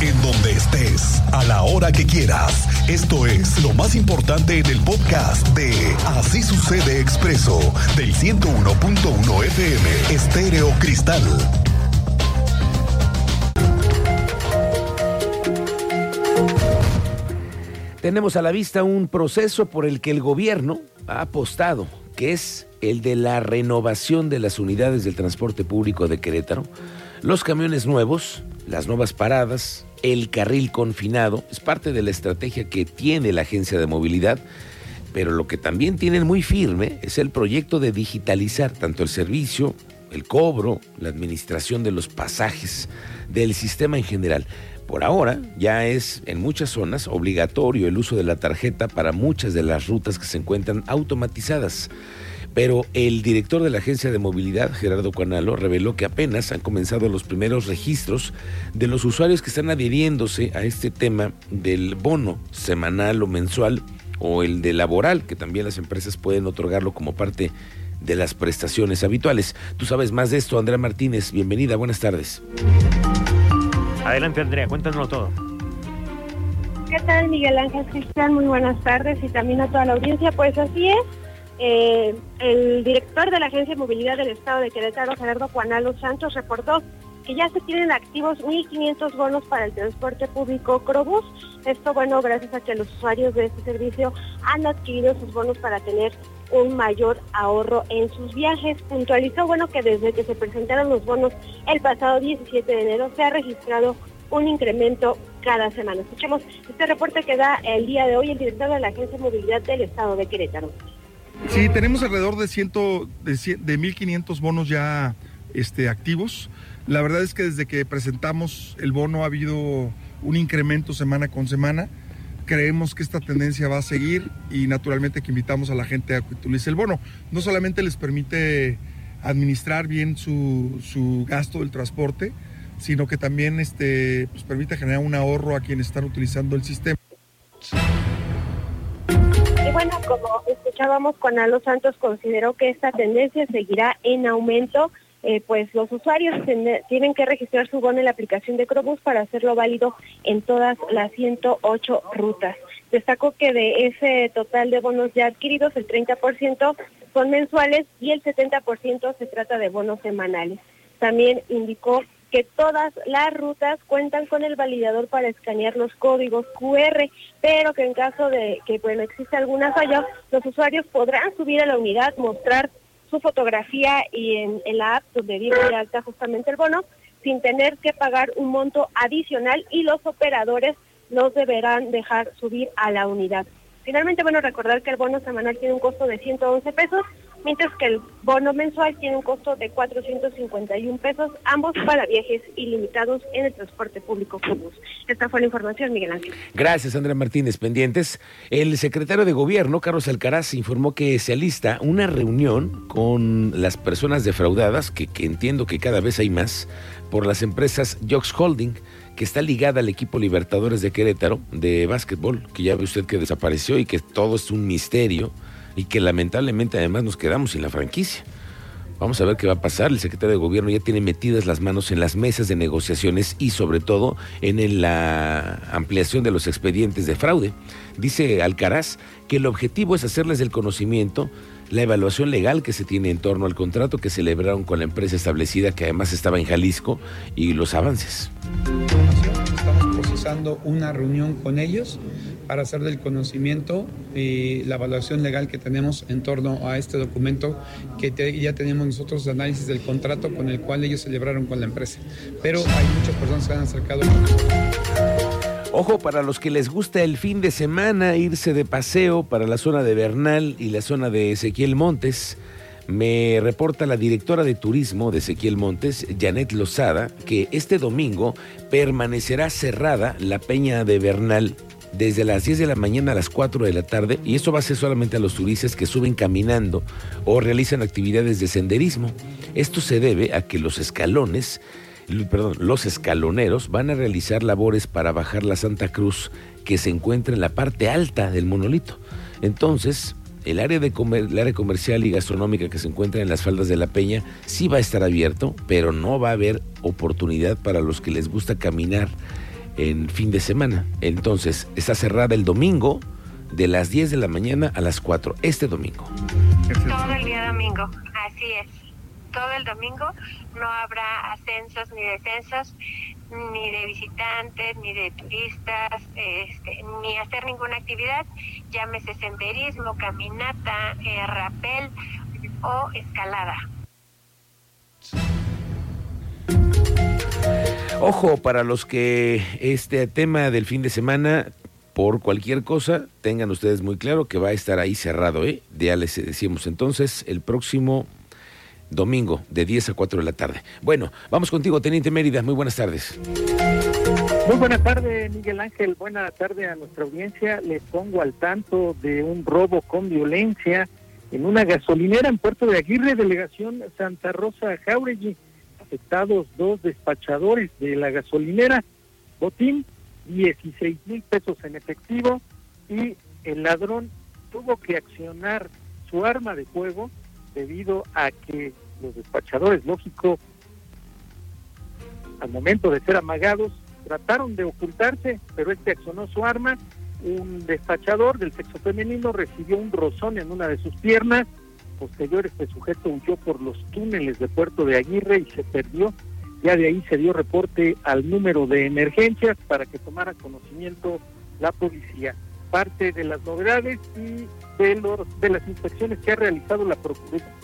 en donde estés, a la hora que quieras. Esto es lo más importante en el podcast de Así sucede expreso del 101.1 FM Estéreo Cristal. Tenemos a la vista un proceso por el que el gobierno ha apostado, que es el de la renovación de las unidades del transporte público de Querétaro, los camiones nuevos, las nuevas paradas, el carril confinado, es parte de la estrategia que tiene la agencia de movilidad, pero lo que también tienen muy firme es el proyecto de digitalizar tanto el servicio, el cobro, la administración de los pasajes, del sistema en general. Por ahora ya es en muchas zonas obligatorio el uso de la tarjeta para muchas de las rutas que se encuentran automatizadas. Pero el director de la Agencia de Movilidad, Gerardo Cuanalo, reveló que apenas han comenzado los primeros registros de los usuarios que están adhiriéndose a este tema del bono semanal o mensual o el de laboral, que también las empresas pueden otorgarlo como parte de las prestaciones habituales. Tú sabes más de esto, Andrea Martínez. Bienvenida, buenas tardes. Adelante, Andrea, cuéntanos todo. ¿Qué tal, Miguel Ángel Cristian? Muy buenas tardes y también a toda la audiencia. Pues así es, eh, el director de la Agencia de Movilidad del Estado de Querétaro, Gerardo Juanalo Santos, reportó que ya se tienen activos 1.500 bonos para el transporte público Crobús. Esto, bueno, gracias a que los usuarios de este servicio han adquirido sus bonos para tener un mayor ahorro en sus viajes. Puntualizó, bueno, que desde que se presentaron los bonos el pasado 17 de enero se ha registrado un incremento cada semana. Escuchemos este reporte que da el día de hoy el director de la Agencia de Movilidad del Estado de Querétaro. Sí, tenemos alrededor de, ciento, de, de 1.500 bonos ya este, activos. La verdad es que desde que presentamos el bono ha habido un incremento semana con semana. Creemos que esta tendencia va a seguir y naturalmente que invitamos a la gente a que utilice el bono. No solamente les permite administrar bien su, su gasto del transporte, sino que también este, pues, permite generar un ahorro a quienes están utilizando el sistema. Y bueno, como escuchábamos, Juan Santos consideró que esta tendencia seguirá en aumento, eh, pues los usuarios tienen que registrar su bono en la aplicación de Crobus para hacerlo válido en todas las 108 rutas. Destacó que de ese total de bonos ya adquiridos, el 30% son mensuales y el 70% se trata de bonos semanales. También indicó que todas las rutas cuentan con el validador para escanear los códigos QR, pero que en caso de que bueno exista alguna falla, los usuarios podrán subir a la unidad, mostrar su fotografía y en, la app donde viene de alta justamente el bono, sin tener que pagar un monto adicional y los operadores los deberán dejar subir a la unidad. Finalmente, bueno, recordar que el bono semanal tiene un costo de 111 pesos mientras que el bono mensual tiene un costo de 451 pesos, ambos para viajes ilimitados en el transporte público Cubus. Esta fue la información, Miguel Ángel. Gracias, Andrea Martínez. Pendientes. El secretario de Gobierno, Carlos Alcaraz, informó que se alista una reunión con las personas defraudadas, que, que entiendo que cada vez hay más, por las empresas Jox Holding que está ligada al equipo Libertadores de Querétaro de básquetbol, que ya ve usted que desapareció y que todo es un misterio y que lamentablemente además nos quedamos sin la franquicia. Vamos a ver qué va a pasar. El secretario de Gobierno ya tiene metidas las manos en las mesas de negociaciones y sobre todo en la ampliación de los expedientes de fraude. Dice Alcaraz que el objetivo es hacerles del conocimiento la evaluación legal que se tiene en torno al contrato que celebraron con la empresa establecida que además estaba en Jalisco y los avances. Estamos procesando una reunión con ellos para hacer del conocimiento y la evaluación legal que tenemos en torno a este documento que ya tenemos nosotros de análisis del contrato con el cual ellos celebraron con la empresa. Pero hay muchas personas que han acercado. Ojo para los que les gusta el fin de semana irse de paseo para la zona de Bernal y la zona de Ezequiel Montes. Me reporta la directora de turismo de Ezequiel Montes, Janet Lozada, que este domingo permanecerá cerrada la peña de Bernal desde las 10 de la mañana a las 4 de la tarde y esto va a ser solamente a los turistas que suben caminando o realizan actividades de senderismo. Esto se debe a que los escalones, perdón, los escaloneros van a realizar labores para bajar la Santa Cruz que se encuentra en la parte alta del monolito. Entonces, el área, de el área comercial y gastronómica que se encuentra en las faldas de la Peña sí va a estar abierto, pero no va a haber oportunidad para los que les gusta caminar en fin de semana. Entonces, está cerrada el domingo de las 10 de la mañana a las 4, este domingo. Todo el día domingo, así es. Todo el domingo no habrá ascensos ni descensos, ni de visitantes, ni de turistas, este, ni hacer ninguna actividad, llámese senderismo, caminata, eh, rappel o escalada. Ojo, para los que este tema del fin de semana, por cualquier cosa, tengan ustedes muy claro que va a estar ahí cerrado, ¿eh? Ya les decimos entonces el próximo domingo de 10 a 4 de la tarde. Bueno, vamos contigo, Teniente Mérida, muy buenas tardes. Muy buenas tardes, Miguel Ángel. Buenas tardes a nuestra audiencia. Les pongo al tanto de un robo con violencia en una gasolinera en Puerto de Aguirre, delegación Santa Rosa Jauregui afectados dos despachadores de la gasolinera, botín, 16 mil pesos en efectivo y el ladrón tuvo que accionar su arma de fuego debido a que los despachadores, lógico, al momento de ser amagados, trataron de ocultarse, pero este accionó su arma. Un despachador del sexo femenino recibió un rozón en una de sus piernas, posterior este sujeto huyó por los túneles de Puerto de Aguirre y se perdió. Ya de ahí se dio reporte al número de emergencias para que tomara conocimiento la policía. Parte de las novedades y de, los, de las inspecciones que ha realizado la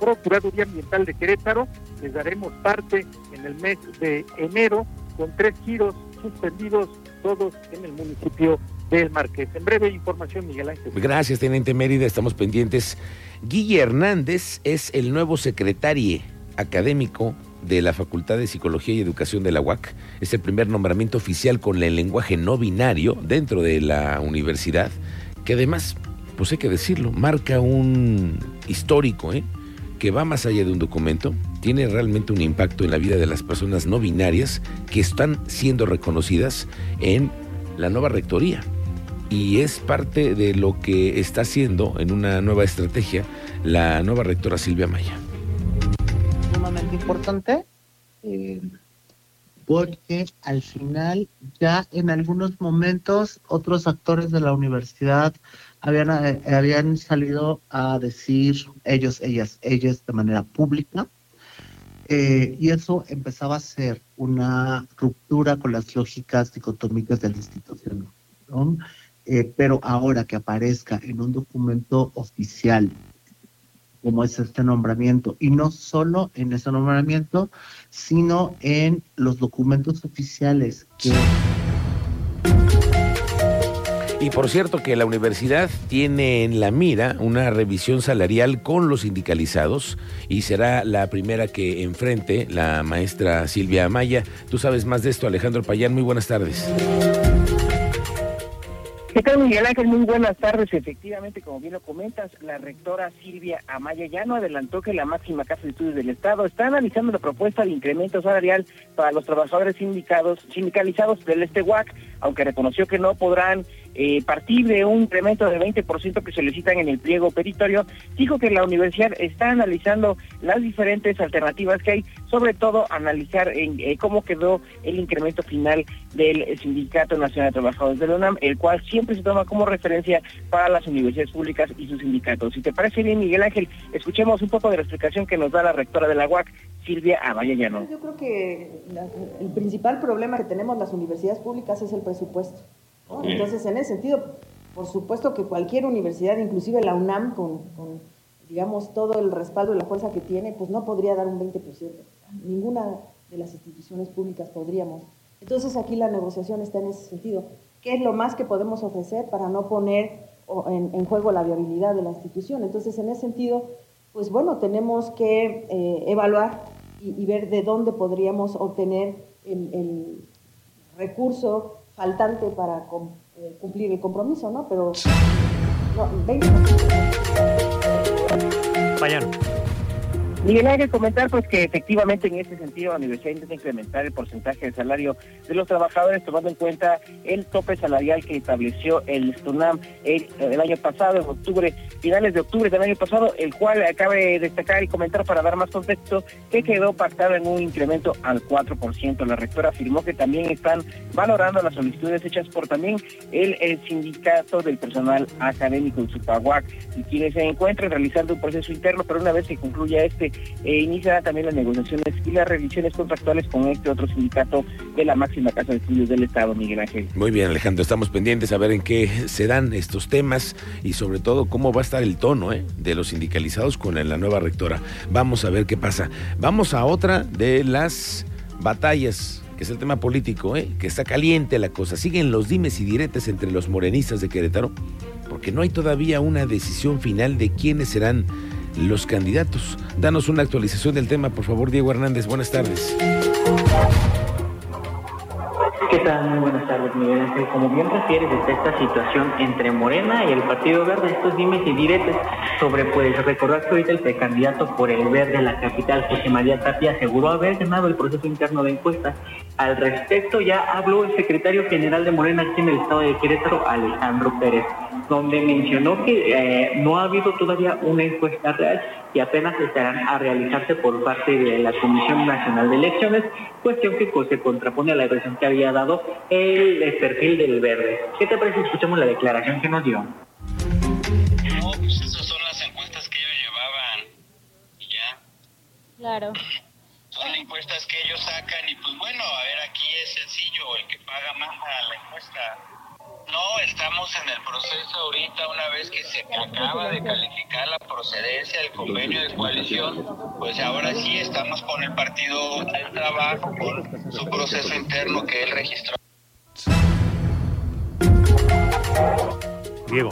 Procuraduría Ambiental de Querétaro, les daremos parte en el mes de enero con tres giros suspendidos, todos en el municipio del Marqués. En breve información, Miguel Ángel. Gracias, Teniente Mérida, estamos pendientes. Guille Hernández es el nuevo secretario académico de la Facultad de Psicología y Educación de la UAC. Es el primer nombramiento oficial con el lenguaje no binario dentro de la universidad, que además, pues hay que decirlo, marca un histórico, ¿eh? que va más allá de un documento, tiene realmente un impacto en la vida de las personas no binarias que están siendo reconocidas en la nueva rectoría y es parte de lo que está haciendo en una nueva estrategia la nueva rectora Silvia Maya. Sumamente importante eh, porque al final ya en algunos momentos otros actores de la universidad habían, eh, habían salido a decir ellos, ellas, ellas de manera pública. Eh, y eso empezaba a ser una ruptura con las lógicas dicotómicas de la institución. Eh, pero ahora que aparezca en un documento oficial como es este nombramiento, y no solo en ese nombramiento, sino en los documentos oficiales Y por cierto que la universidad tiene en la mira una revisión salarial con los sindicalizados y será la primera que enfrente la maestra Silvia Amaya. Tú sabes más de esto, Alejandro Payán. Muy buenas tardes. ¿Qué tal, Miguel Ángel? Muy buenas tardes. Efectivamente, como bien lo comentas, la rectora Silvia Amaya ya no adelantó que la máxima casa de estudios del Estado está analizando la propuesta de incremento salarial para los trabajadores sindicados, sindicalizados del Este aunque reconoció que no podrán eh, partir de un incremento del 20% que solicitan en el pliego peritorio, dijo que la universidad está analizando las diferentes alternativas que hay, sobre todo analizar en, eh, cómo quedó el incremento final del Sindicato Nacional de Trabajadores de la UNAM, el cual siempre se toma como referencia para las universidades públicas y sus sindicatos. Si te parece bien, Miguel Ángel, escuchemos un poco de la explicación que nos da la rectora de la UAC, Silvia Abayayano. Yo creo que el principal problema que tenemos las universidades públicas es el presupuesto. Entonces, en ese sentido, por supuesto que cualquier universidad, inclusive la UNAM, con, digamos, todo el respaldo y la fuerza que tiene, pues no podría dar un 20%. Ninguna de las instituciones públicas podríamos. Entonces, aquí la negociación está en ese sentido. ¿Qué es lo más que podemos ofrecer para no poner en, juego la viabilidad de la institución? Entonces, en ese sentido, pues bueno, tenemos que eh, evaluar y, ver de dónde podríamos obtener el, el recurso faltante para eh, cumplir el compromiso, ¿no? Pero no, 20%. Miguel que comentar pues que efectivamente en ese sentido la universidad intenta incrementar el porcentaje de salario de los trabajadores tomando en cuenta el tope salarial que estableció el STUNAM el, el año pasado, en octubre, finales de octubre del año pasado, el cual acabe de destacar y comentar para dar más contexto que quedó pactado en un incremento al 4%. La rectora afirmó que también están valorando las solicitudes hechas por también el, el sindicato del personal académico de Supaguac y quienes se encuentran realizando un proceso interno, pero una vez que concluya este e iniciará también las negociaciones y las revisiones contractuales con este otro sindicato de la máxima casa de estudios del Estado, Miguel Ángel. Muy bien, Alejandro, estamos pendientes a ver en qué se dan estos temas y sobre todo cómo va a estar el tono ¿eh? de los sindicalizados con la nueva rectora. Vamos a ver qué pasa. Vamos a otra de las batallas que es el tema político, ¿eh? que está caliente la cosa. Siguen los dimes y diretes entre los morenistas de Querétaro, porque no hay todavía una decisión final de quiénes serán los candidatos. Danos una actualización del tema, por favor, Diego Hernández. Buenas tardes. ¿Qué tal? Muy buenas tardes, Miguel Ángel. Como bien refieres, está esta situación entre Morena y el Partido Verde, estos dimes y diretes sobre, pues, recordar que ahorita el precandidato por el Verde en la capital, José María Tapia, aseguró haber ganado el proceso interno de encuesta. Al respecto ya habló el secretario general de Morena aquí en el estado de Querétaro, Alejandro Pérez, donde mencionó que eh, no ha habido todavía una encuesta real y apenas estarán a realizarse por parte de la Comisión Nacional de Elecciones, cuestión que se contrapone a la versión que había dado el, el perfil del verde. ¿Qué te parece? Escuchamos la declaración que nos dio. No, pues esas son las encuestas que ellos llevaban y ya. Claro. Son encuestas que ellos sacan y pues bueno, a ver, aquí es sencillo, el que paga más a la encuesta. No, estamos en el proceso ahorita, una vez que se acaba de calificar la procedencia del convenio de coalición, pues ahora sí estamos con el Partido del Trabajo, con su proceso interno que él registró. Diego.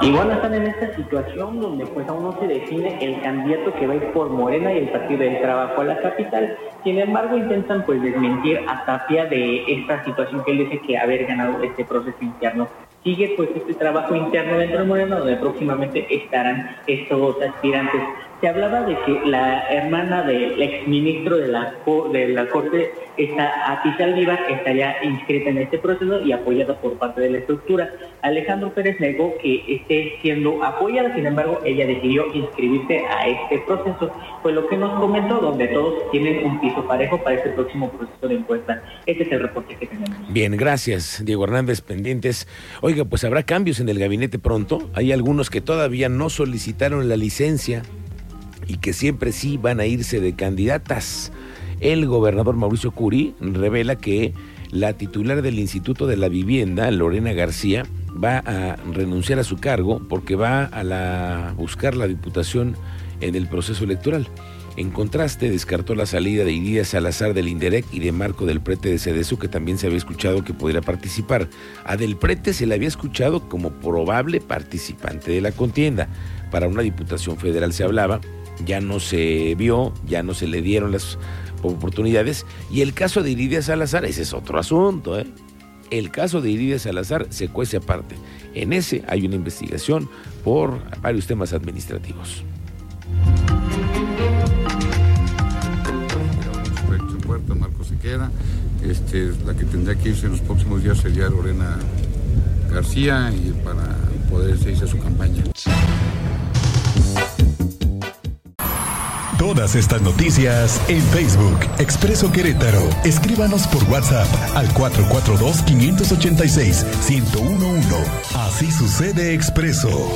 Igual están en esta situación donde pues aún no se define el candidato que va a ir por Morena y el Partido del Trabajo a la capital. Sin embargo, intentan pues desmentir a Tapia de esta situación que él dice que haber ganado este proceso interno. Sigue pues este trabajo interno dentro de Morena donde próximamente estarán estos aspirantes. Se hablaba de que la hermana del exministro de la, de la Corte, esta Atizal Vivar, estaría inscrita en este proceso y apoyada por parte de la estructura. Alejandro Pérez negó que esté siendo apoyada, sin embargo, ella decidió inscribirse a este proceso. Fue lo que nos comentó, donde todos tienen un piso parejo para este próximo proceso de encuesta. Este es el reporte que tenemos. Bien, gracias, Diego Hernández, pendientes. Oiga, pues habrá cambios en el gabinete pronto. Hay algunos que todavía no solicitaron la licencia y que siempre sí van a irse de candidatas. El gobernador Mauricio Curi revela que la titular del Instituto de la Vivienda, Lorena García, va a renunciar a su cargo porque va a la, buscar la diputación en el proceso electoral. En contraste, descartó la salida de Iría Salazar del Inderec y de Marco del Prete de Cedesu, que también se había escuchado que podría participar. A Del Prete se le había escuchado como probable participante de la contienda. Para una diputación federal se hablaba, ya no se vio, ya no se le dieron las oportunidades. Y el caso de Iridia Salazar, ese es otro asunto, ¿eh? El caso de Iridia Salazar se cuece aparte. En ese hay una investigación por varios temas administrativos. Este, la que tendría que irse en los próximos días sería Lorena García y para poder seguirse su campaña. Todas estas noticias en Facebook, Expreso Querétaro. Escríbanos por WhatsApp al 442-586-1011. Así sucede Expreso.